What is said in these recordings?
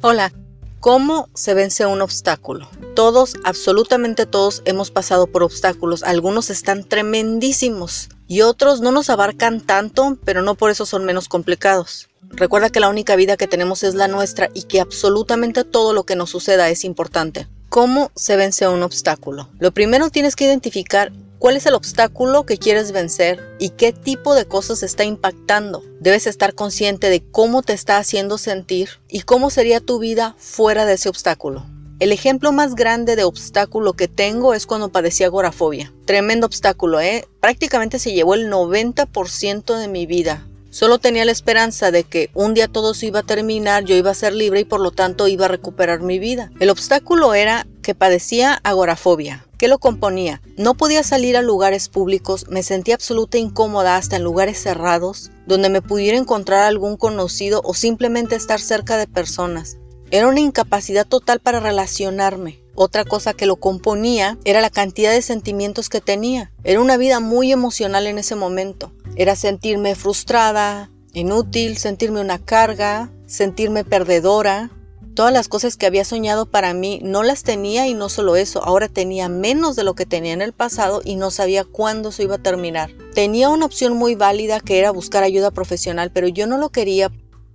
Hola, ¿cómo se vence un obstáculo? Todos, absolutamente todos, hemos pasado por obstáculos. Algunos están tremendísimos y otros no nos abarcan tanto, pero no por eso son menos complicados. Recuerda que la única vida que tenemos es la nuestra y que absolutamente todo lo que nos suceda es importante. ¿Cómo se vence un obstáculo? Lo primero tienes que identificar ¿Cuál es el obstáculo que quieres vencer y qué tipo de cosas está impactando? Debes estar consciente de cómo te está haciendo sentir y cómo sería tu vida fuera de ese obstáculo. El ejemplo más grande de obstáculo que tengo es cuando padecía agorafobia. Tremendo obstáculo, ¿eh? Prácticamente se llevó el 90% de mi vida. Solo tenía la esperanza de que un día todo se iba a terminar, yo iba a ser libre y por lo tanto iba a recuperar mi vida. El obstáculo era que padecía agorafobia. ¿Qué lo componía? No podía salir a lugares públicos, me sentía absoluta incómoda hasta en lugares cerrados, donde me pudiera encontrar algún conocido o simplemente estar cerca de personas. Era una incapacidad total para relacionarme. Otra cosa que lo componía era la cantidad de sentimientos que tenía. Era una vida muy emocional en ese momento. Era sentirme frustrada, inútil, sentirme una carga, sentirme perdedora, Todas las cosas que había soñado para mí no las tenía y no solo eso, ahora tenía menos de lo que tenía en el pasado y no sabía cuándo se iba a terminar. Tenía una opción muy válida que era buscar ayuda profesional, pero yo no lo quería,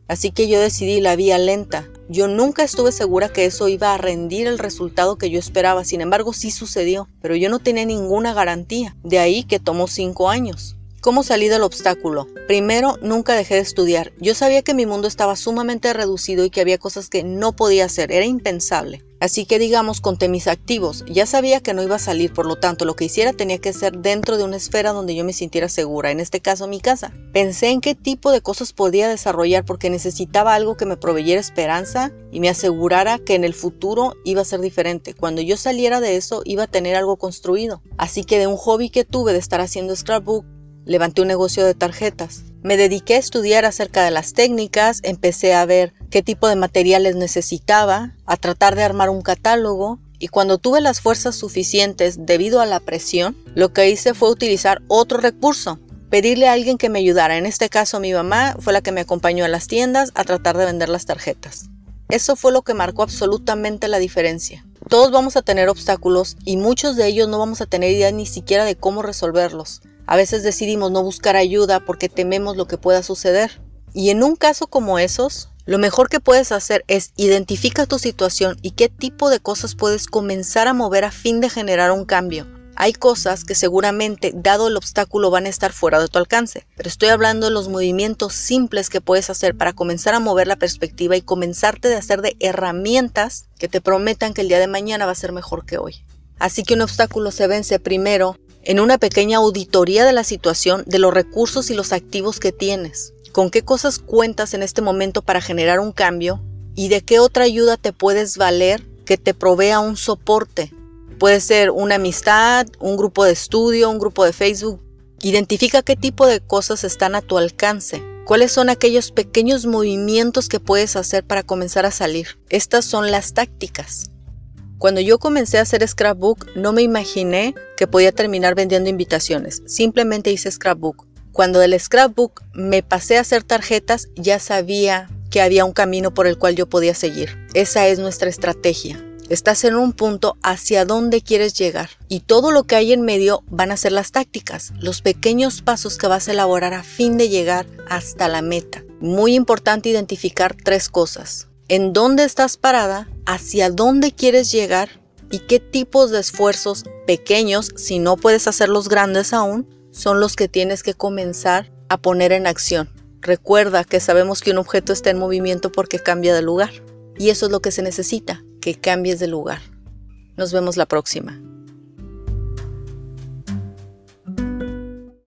así que yo decidí la vía lenta. Yo nunca estuve segura que eso iba a rendir el resultado que yo esperaba, sin embargo sí sucedió, pero yo no tenía ninguna garantía, de ahí que tomó cinco años. ¿Cómo salí del obstáculo? Primero, nunca dejé de estudiar. Yo sabía que mi mundo estaba sumamente reducido y que había cosas que no podía hacer, era impensable. Así que digamos, conté mis activos. Ya sabía que no iba a salir, por lo tanto, lo que hiciera tenía que ser dentro de una esfera donde yo me sintiera segura, en este caso mi casa. Pensé en qué tipo de cosas podía desarrollar porque necesitaba algo que me proveyera esperanza y me asegurara que en el futuro iba a ser diferente. Cuando yo saliera de eso, iba a tener algo construido. Así que de un hobby que tuve de estar haciendo scrapbook, Levanté un negocio de tarjetas. Me dediqué a estudiar acerca de las técnicas, empecé a ver qué tipo de materiales necesitaba, a tratar de armar un catálogo y cuando tuve las fuerzas suficientes debido a la presión, lo que hice fue utilizar otro recurso, pedirle a alguien que me ayudara. En este caso mi mamá fue la que me acompañó a las tiendas a tratar de vender las tarjetas. Eso fue lo que marcó absolutamente la diferencia. Todos vamos a tener obstáculos y muchos de ellos no vamos a tener idea ni siquiera de cómo resolverlos. A veces decidimos no buscar ayuda porque tememos lo que pueda suceder. Y en un caso como esos, lo mejor que puedes hacer es identificar tu situación y qué tipo de cosas puedes comenzar a mover a fin de generar un cambio. Hay cosas que seguramente, dado el obstáculo, van a estar fuera de tu alcance, pero estoy hablando de los movimientos simples que puedes hacer para comenzar a mover la perspectiva y comenzarte de hacer de herramientas que te prometan que el día de mañana va a ser mejor que hoy. Así que un obstáculo se vence primero en una pequeña auditoría de la situación, de los recursos y los activos que tienes, con qué cosas cuentas en este momento para generar un cambio y de qué otra ayuda te puedes valer que te provea un soporte. Puede ser una amistad, un grupo de estudio, un grupo de Facebook. Identifica qué tipo de cosas están a tu alcance. ¿Cuáles son aquellos pequeños movimientos que puedes hacer para comenzar a salir? Estas son las tácticas. Cuando yo comencé a hacer scrapbook, no me imaginé que podía terminar vendiendo invitaciones. Simplemente hice scrapbook. Cuando del scrapbook me pasé a hacer tarjetas, ya sabía que había un camino por el cual yo podía seguir. Esa es nuestra estrategia. Estás en un punto hacia dónde quieres llegar y todo lo que hay en medio van a ser las tácticas, los pequeños pasos que vas a elaborar a fin de llegar hasta la meta. Muy importante identificar tres cosas en dónde estás parada, hacia dónde quieres llegar y qué tipos de esfuerzos pequeños, si no puedes hacerlos grandes aún, son los que tienes que comenzar a poner en acción. Recuerda que sabemos que un objeto está en movimiento porque cambia de lugar. Y eso es lo que se necesita, que cambies de lugar. Nos vemos la próxima.